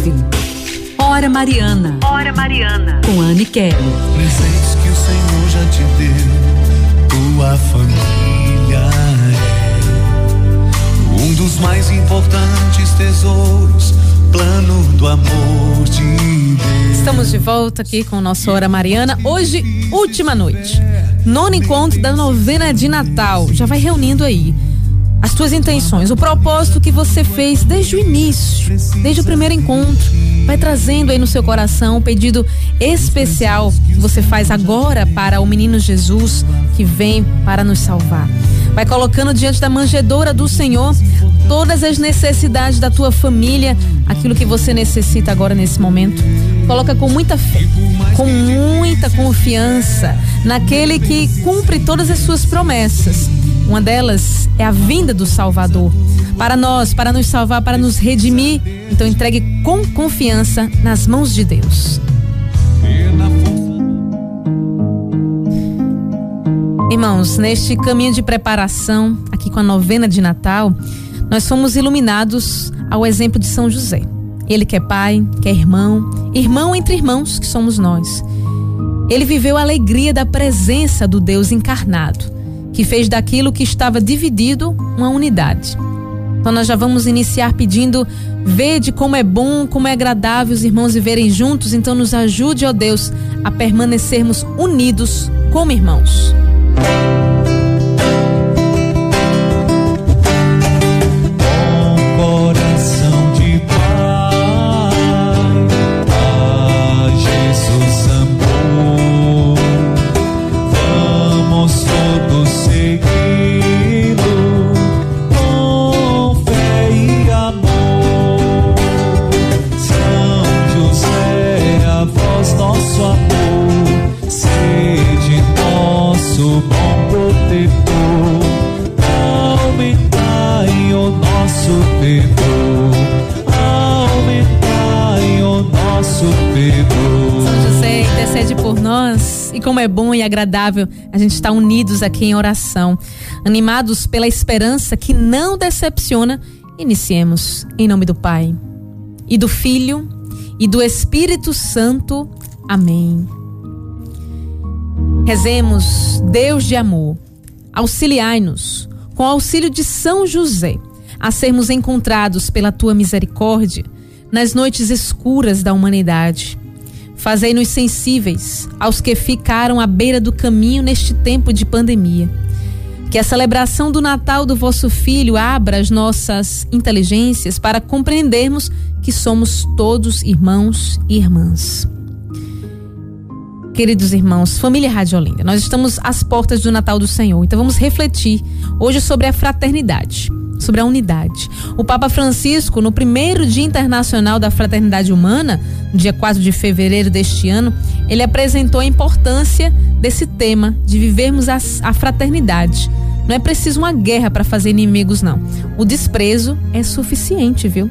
ouve. Hora Mariana. Hora Mariana. Com Anne Kelly. Presentes que o Senhor já te deu, tua família é um dos mais importantes tesouros, plano do amor de Deus. Estamos de volta aqui com o nosso Hora Mariana. Hoje, última noite. Nono encontro da novena de Natal. Já vai reunindo aí as tuas intenções, o propósito que você fez desde o início, desde o primeiro encontro. Vai trazendo aí no seu coração um pedido especial que você faz agora para o menino Jesus que vem para nos salvar. Vai colocando diante da manjedoura do Senhor todas as necessidades da tua família, aquilo que você necessita agora nesse momento. Coloca com muita fé, com muita confiança naquele que cumpre todas as suas promessas. Uma delas é a vinda do Salvador. Para nós, para nos salvar, para nos redimir. Então entregue com confiança nas mãos de Deus. Irmãos, neste caminho de preparação, aqui com a novena de Natal, nós fomos iluminados ao exemplo de São José. Ele que é pai, que é irmão, irmão entre irmãos que somos nós. Ele viveu a alegria da presença do Deus encarnado, que fez daquilo que estava dividido uma unidade. Então nós já vamos iniciar pedindo, vede como é bom, como é agradável os irmãos viverem juntos, então nos ajude, ó Deus, a permanecermos unidos como irmãos. coração agradável a gente estar unidos aqui em oração, animados pela esperança que não decepciona. Iniciemos em nome do Pai e do Filho e do Espírito Santo. Amém. Rezemos, Deus de amor, auxiliai-nos com o auxílio de São José a sermos encontrados pela tua misericórdia nas noites escuras da humanidade. Fazei-nos sensíveis aos que ficaram à beira do caminho neste tempo de pandemia. Que a celebração do Natal do vosso Filho abra as nossas inteligências para compreendermos que somos todos irmãos e irmãs. Queridos irmãos, família Rádio Olinda, nós estamos às portas do Natal do Senhor, então vamos refletir hoje sobre a fraternidade, sobre a unidade. O Papa Francisco, no primeiro Dia Internacional da Fraternidade Humana, no dia 4 de fevereiro deste ano, ele apresentou a importância desse tema de vivermos a, a fraternidade. Não é preciso uma guerra para fazer inimigos, não. O desprezo é suficiente, viu?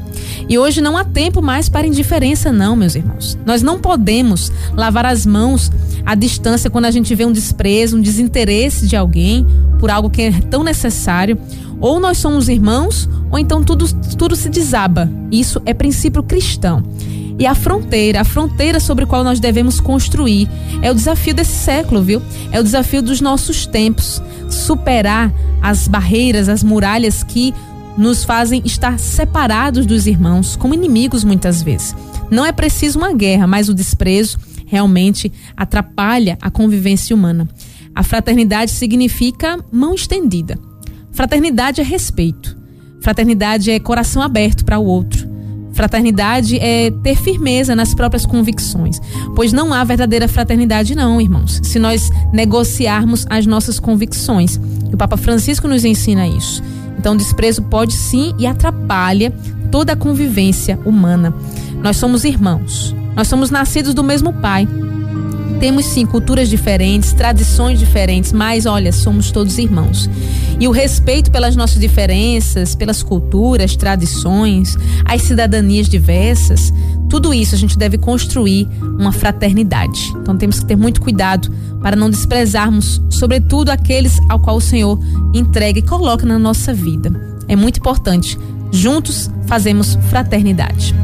E hoje não há tempo mais para indiferença, não, meus irmãos. Nós não podemos lavar as mãos à distância quando a gente vê um desprezo, um desinteresse de alguém por algo que é tão necessário. Ou nós somos irmãos, ou então tudo, tudo se desaba. Isso é princípio cristão. E a fronteira, a fronteira sobre a qual nós devemos construir, é o desafio desse século, viu? É o desafio dos nossos tempos. Superar as barreiras, as muralhas que nos fazem estar separados dos irmãos, como inimigos muitas vezes. Não é preciso uma guerra, mas o desprezo realmente atrapalha a convivência humana. A fraternidade significa mão estendida. Fraternidade é respeito. Fraternidade é coração aberto para o outro. Fraternidade é ter firmeza nas próprias convicções, pois não há verdadeira fraternidade, não, irmãos, se nós negociarmos as nossas convicções. O Papa Francisco nos ensina isso. Então, desprezo pode sim e atrapalha toda a convivência humana. Nós somos irmãos, nós somos nascidos do mesmo Pai. Temos sim culturas diferentes, tradições diferentes, mas olha, somos todos irmãos. E o respeito pelas nossas diferenças, pelas culturas, tradições, as cidadanias diversas, tudo isso a gente deve construir uma fraternidade. Então temos que ter muito cuidado para não desprezarmos, sobretudo aqueles ao qual o Senhor entrega e coloca na nossa vida. É muito importante. Juntos fazemos fraternidade.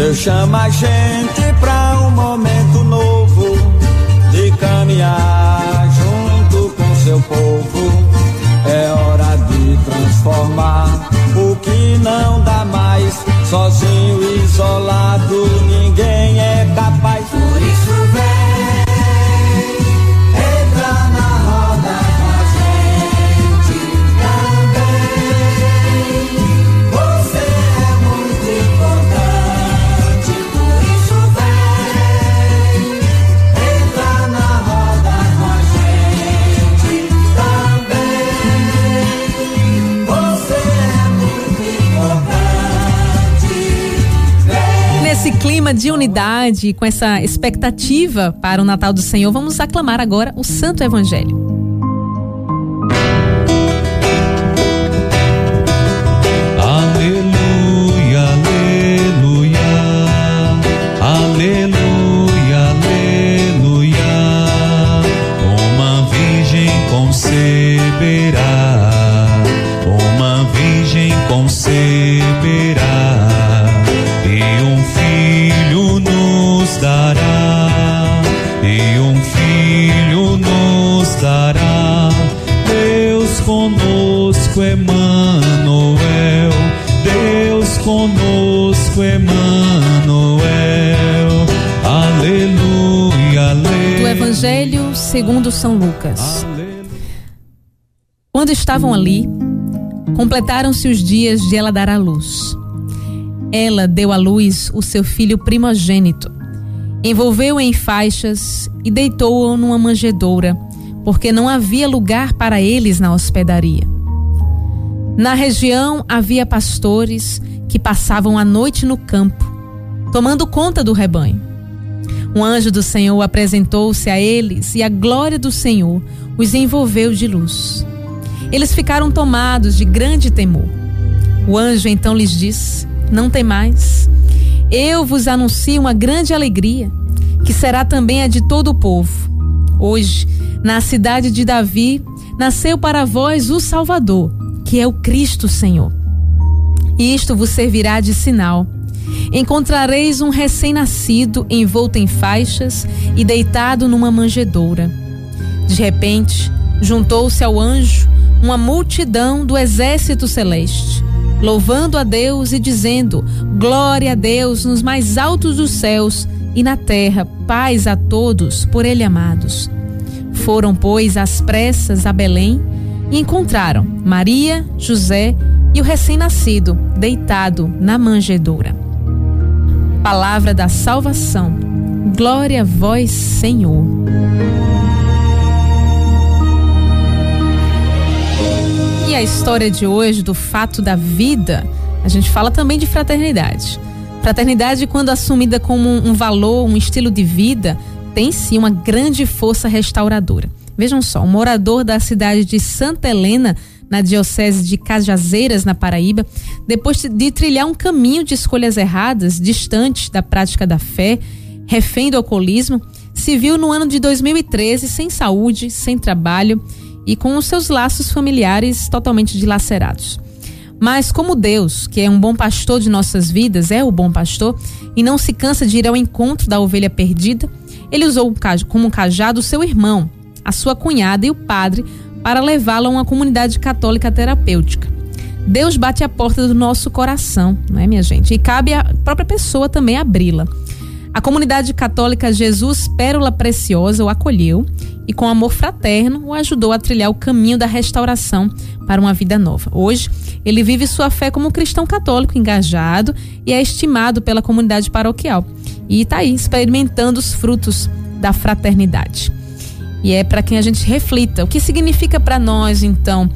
Deus chama a gente pra um momento novo de caminhar junto com seu povo. É hora de transformar o que não dá clima de unidade, com essa expectativa para o Natal do Senhor, vamos aclamar agora o Santo Evangelho. Conosco, Emmanuel. Aleluia, aleluia. Do Evangelho segundo São Lucas. Quando estavam ali, completaram-se os dias de ela dar à luz. Ela deu à luz o seu filho primogênito, envolveu-o em faixas e deitou-o numa manjedoura, porque não havia lugar para eles na hospedaria. Na região havia pastores que passavam a noite no campo, tomando conta do rebanho. Um anjo do Senhor apresentou-se a eles e a glória do Senhor os envolveu de luz. Eles ficaram tomados de grande temor. O anjo então lhes disse: Não temais. Eu vos anuncio uma grande alegria, que será também a de todo o povo. Hoje, na cidade de Davi, nasceu para vós o Salvador, que é o Cristo Senhor. E isto vos servirá de sinal. Encontrareis um recém-nascido envolto em faixas e deitado numa manjedoura. De repente, juntou-se ao anjo uma multidão do exército celeste, louvando a Deus e dizendo: Glória a Deus nos mais altos dos céus e na terra, paz a todos por Ele amados. Foram, pois, às pressas a Belém e encontraram Maria, José e o recém-nascido deitado na manjedoura. Palavra da salvação. Glória a vós, Senhor. E a história de hoje do fato da vida, a gente fala também de fraternidade. Fraternidade, quando assumida como um valor, um estilo de vida, tem sim uma grande força restauradora. Vejam só, um morador da cidade de Santa Helena, na diocese de Cajazeiras, na Paraíba, depois de trilhar um caminho de escolhas erradas, distante da prática da fé, refém do alcoolismo, se viu no ano de 2013 sem saúde, sem trabalho e com os seus laços familiares totalmente dilacerados. Mas como Deus, que é um bom pastor de nossas vidas, é o bom pastor e não se cansa de ir ao encontro da ovelha perdida, ele usou como cajado o seu irmão, a sua cunhada e o padre para levá-la a uma comunidade católica terapêutica. Deus bate a porta do nosso coração, não é, minha gente? E cabe à própria pessoa também abri-la. A comunidade católica Jesus Pérola Preciosa o acolheu e, com amor fraterno, o ajudou a trilhar o caminho da restauração para uma vida nova. Hoje, ele vive sua fé como cristão católico engajado e é estimado pela comunidade paroquial. E está aí experimentando os frutos da fraternidade. E é para quem a gente reflita. O que significa para nós, então,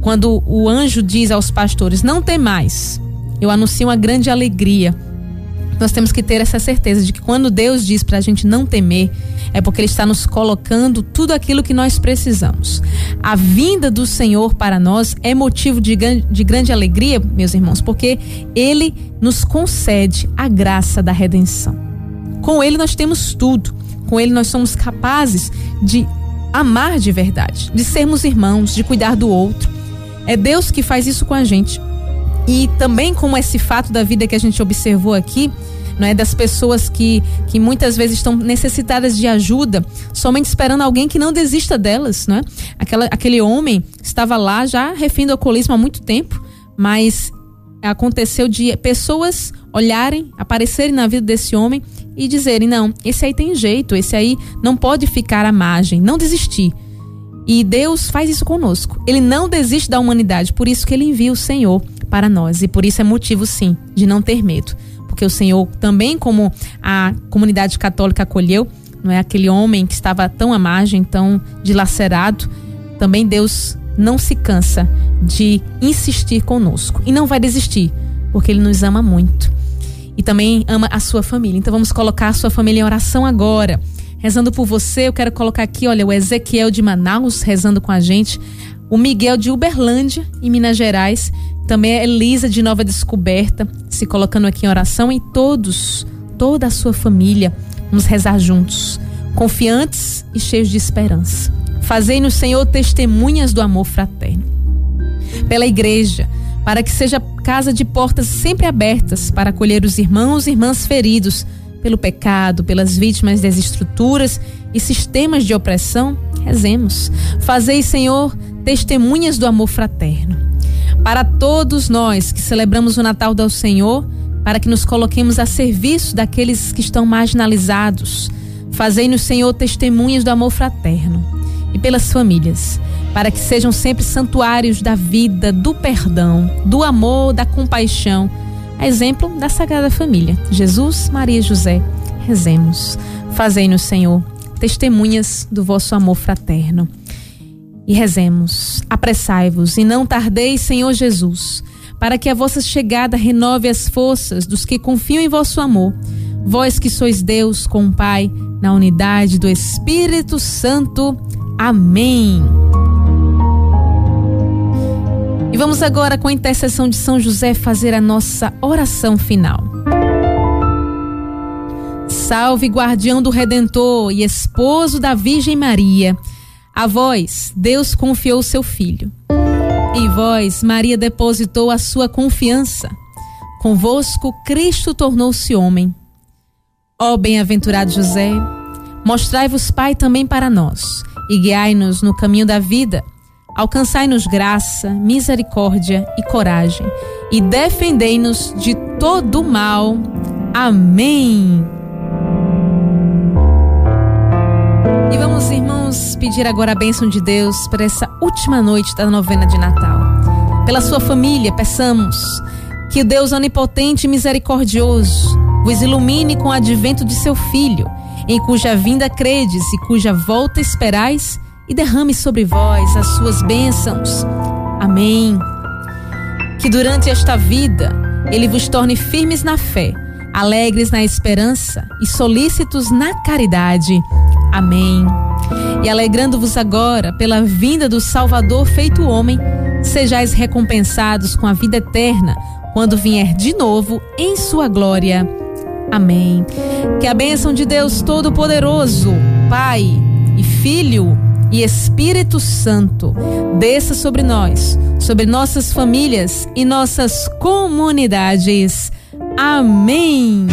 quando o anjo diz aos pastores: Não tem mais. Eu anuncio uma grande alegria. Nós temos que ter essa certeza de que quando Deus diz para a gente não temer, é porque Ele está nos colocando tudo aquilo que nós precisamos. A vinda do Senhor para nós é motivo de, de grande alegria, meus irmãos, porque Ele nos concede a graça da redenção. Com Ele nós temos tudo. Com Ele nós somos capazes de amar de verdade, de sermos irmãos, de cuidar do outro. É Deus que faz isso com a gente. E também como esse fato da vida que a gente observou aqui, não é das pessoas que, que muitas vezes estão necessitadas de ajuda, somente esperando alguém que não desista delas, não é? Aquela, aquele homem estava lá já refém do alcoolismo há muito tempo, mas aconteceu de pessoas olharem, aparecerem na vida desse homem e dizerem: não, esse aí tem jeito, esse aí não pode ficar à margem, não desistir. E Deus faz isso conosco. Ele não desiste da humanidade, por isso que ele envia o Senhor para nós. E por isso é motivo, sim, de não ter medo. Porque o Senhor, também como a comunidade católica acolheu, não é aquele homem que estava tão à margem, tão dilacerado, também Deus não se cansa de insistir conosco. E não vai desistir, porque Ele nos ama muito. E também ama a sua família. Então vamos colocar a sua família em oração agora rezando por você. Eu quero colocar aqui, olha, o Ezequiel de Manaus rezando com a gente, o Miguel de Uberlândia, em Minas Gerais, também a Elisa de Nova Descoberta, se colocando aqui em oração, e todos, toda a sua família, vamos rezar juntos, confiantes e cheios de esperança. Fazei no Senhor testemunhas do amor fraterno. Pela igreja, para que seja casa de portas sempre abertas para acolher os irmãos e irmãs feridos pelo pecado, pelas vítimas das estruturas e sistemas de opressão, rezemos. Fazei, Senhor, testemunhas do amor fraterno. Para todos nós que celebramos o Natal do Senhor, para que nos coloquemos a serviço daqueles que estão marginalizados, fazei-nos, Senhor, testemunhas do amor fraterno. E pelas famílias, para que sejam sempre santuários da vida, do perdão, do amor, da compaixão exemplo da Sagrada Família. Jesus, Maria e José, rezemos. Fazei-nos, Senhor, testemunhas do vosso amor fraterno. E rezemos, apressai-vos e não tardeis, Senhor Jesus, para que a vossa chegada renove as forças dos que confiam em vosso amor. Vós que sois Deus com o Pai, na unidade do Espírito Santo. Amém. E vamos agora, com a intercessão de São José, fazer a nossa oração final. Salve, guardião do Redentor e esposo da Virgem Maria. A vós, Deus confiou seu filho. E vós, Maria, depositou a sua confiança. Convosco, Cristo tornou-se homem. Ó bem-aventurado José, mostrai-vos, Pai, também para nós, e guiai-nos no caminho da vida Alcançai-nos graça, misericórdia e coragem, e defendei-nos de todo mal. Amém. E vamos, irmãos, pedir agora a bênção de Deus para essa última noite da novena de Natal. Pela sua família, peçamos que o Deus onipotente e misericordioso vos ilumine com o advento de seu Filho, em cuja vinda credes e cuja volta esperais e derrame sobre vós as suas bênçãos. Amém. Que durante esta vida ele vos torne firmes na fé, alegres na esperança e solícitos na caridade. Amém. E alegrando-vos agora pela vinda do Salvador feito homem, sejais recompensados com a vida eterna quando vier de novo em sua glória. Amém. Que a bênção de Deus Todo-Poderoso, Pai e Filho, e Espírito Santo desça sobre nós, sobre nossas famílias e nossas comunidades. Amém.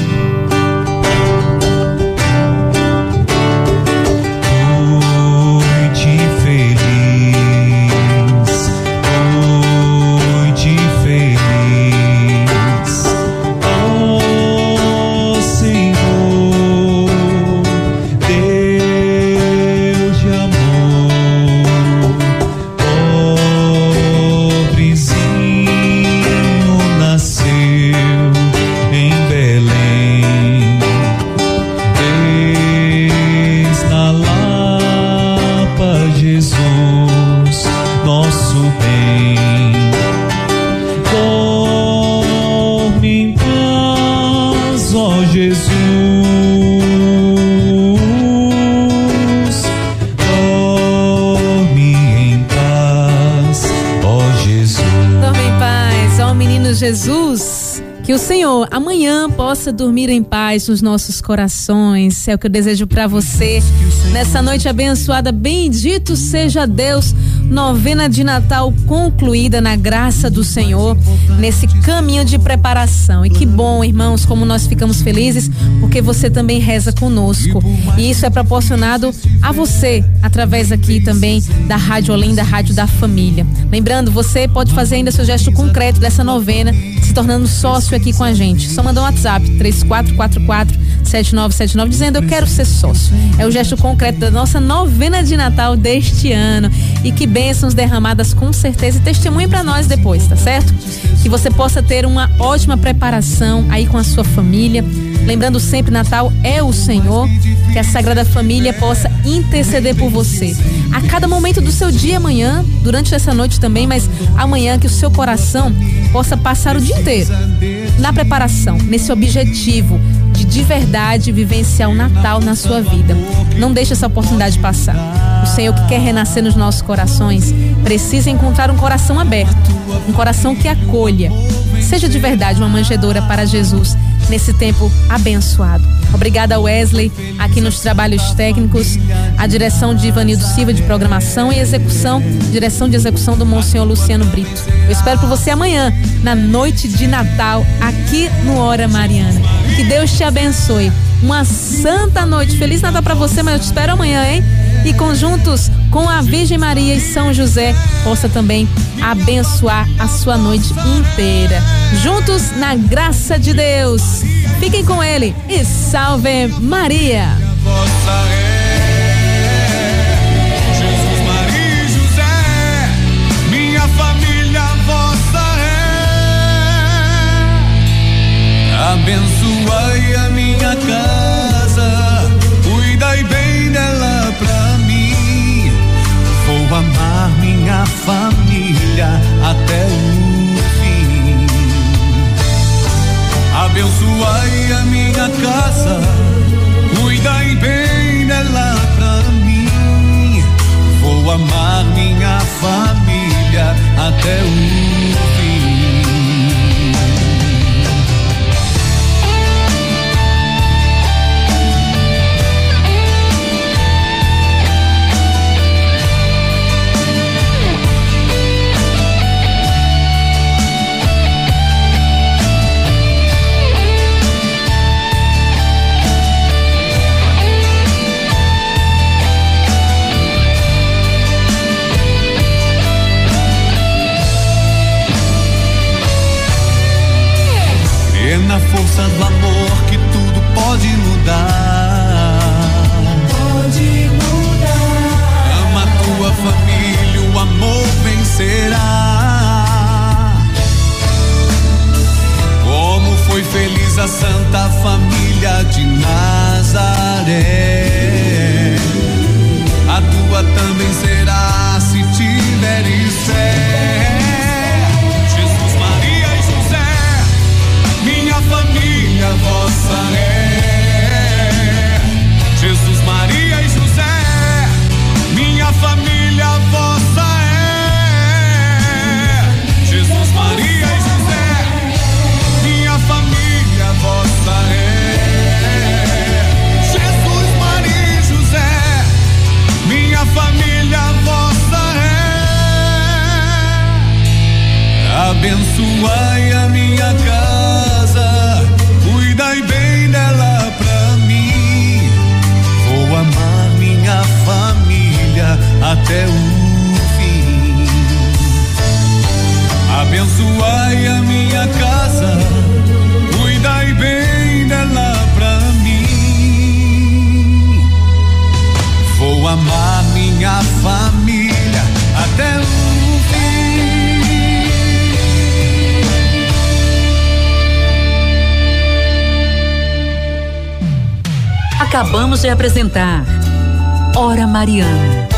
Senhor amanhã possa dormir em paz nos nossos corações. É o que eu desejo para você. Nessa noite abençoada, bendito seja Deus novena de Natal concluída na graça do Senhor, nesse caminho de preparação. E que bom, irmãos, como nós ficamos felizes, porque você também reza conosco. E isso é proporcionado a você, através aqui também da Rádio Olinda, Rádio da Família. Lembrando, você pode fazer ainda seu gesto concreto dessa novena, se tornando sócio aqui com a gente. Só mandar um WhatsApp, 3444 7979 dizendo eu quero ser sócio. É o gesto concreto da nossa novena de Natal deste ano. E que bênçãos derramadas com certeza e testemunhe para nós depois, tá certo? Que você possa ter uma ótima preparação aí com a sua família. Lembrando sempre, Natal é o Senhor, que a Sagrada Família possa interceder por você. A cada momento do seu dia amanhã, durante essa noite também, mas amanhã que o seu coração possa passar o dia inteiro na preparação, nesse objetivo de de verdade vivenciar o Natal na sua vida. Não deixe essa oportunidade passar. O Senhor que quer renascer nos nossos corações precisa encontrar um coração aberto, um coração que acolha. Seja de verdade uma manjedora para Jesus nesse tempo abençoado. Obrigada, Wesley, aqui nos trabalhos técnicos, a direção de Ivanildo Silva de programação e execução, direção de execução do Monsenhor Luciano Brito. Eu espero por você amanhã, na noite de Natal, aqui no Hora Mariana. Que Deus te abençoe. Uma santa noite. Feliz Natal para você, mas eu te espero amanhã, hein? E conjuntos com a Virgem Maria e São José, possa também abençoar a sua noite inteira. Juntos na graça de Deus. Fiquem com ele e salve Maria. Jesus, Maria minha família até o fim. Abençoai a minha casa, cuidai bem dela pra mim. Vou amar minha família até o fim. you até o fim. Abençoai a minha casa, cuidai bem dela pra mim. Vou amar minha família até o. Acabamos de apresentar Hora Mariana.